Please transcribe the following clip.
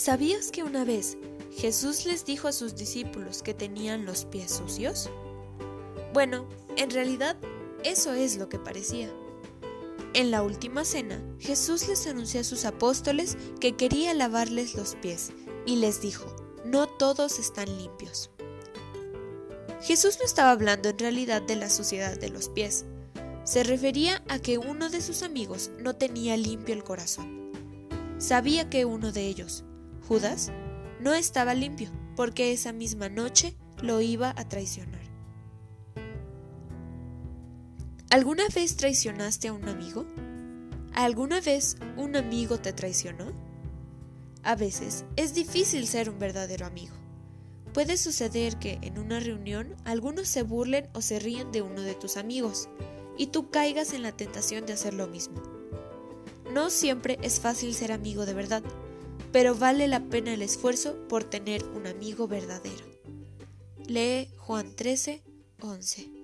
¿Sabías que una vez Jesús les dijo a sus discípulos que tenían los pies sucios? Bueno, en realidad eso es lo que parecía. En la última cena, Jesús les anunció a sus apóstoles que quería lavarles los pies y les dijo, no todos están limpios. Jesús no estaba hablando en realidad de la suciedad de los pies, se refería a que uno de sus amigos no tenía limpio el corazón. Sabía que uno de ellos, Judas, no estaba limpio porque esa misma noche lo iba a traicionar. ¿Alguna vez traicionaste a un amigo? ¿Alguna vez un amigo te traicionó? A veces es difícil ser un verdadero amigo. Puede suceder que en una reunión algunos se burlen o se ríen de uno de tus amigos y tú caigas en la tentación de hacer lo mismo. No siempre es fácil ser amigo de verdad, pero vale la pena el esfuerzo por tener un amigo verdadero. Lee Juan 13, 11.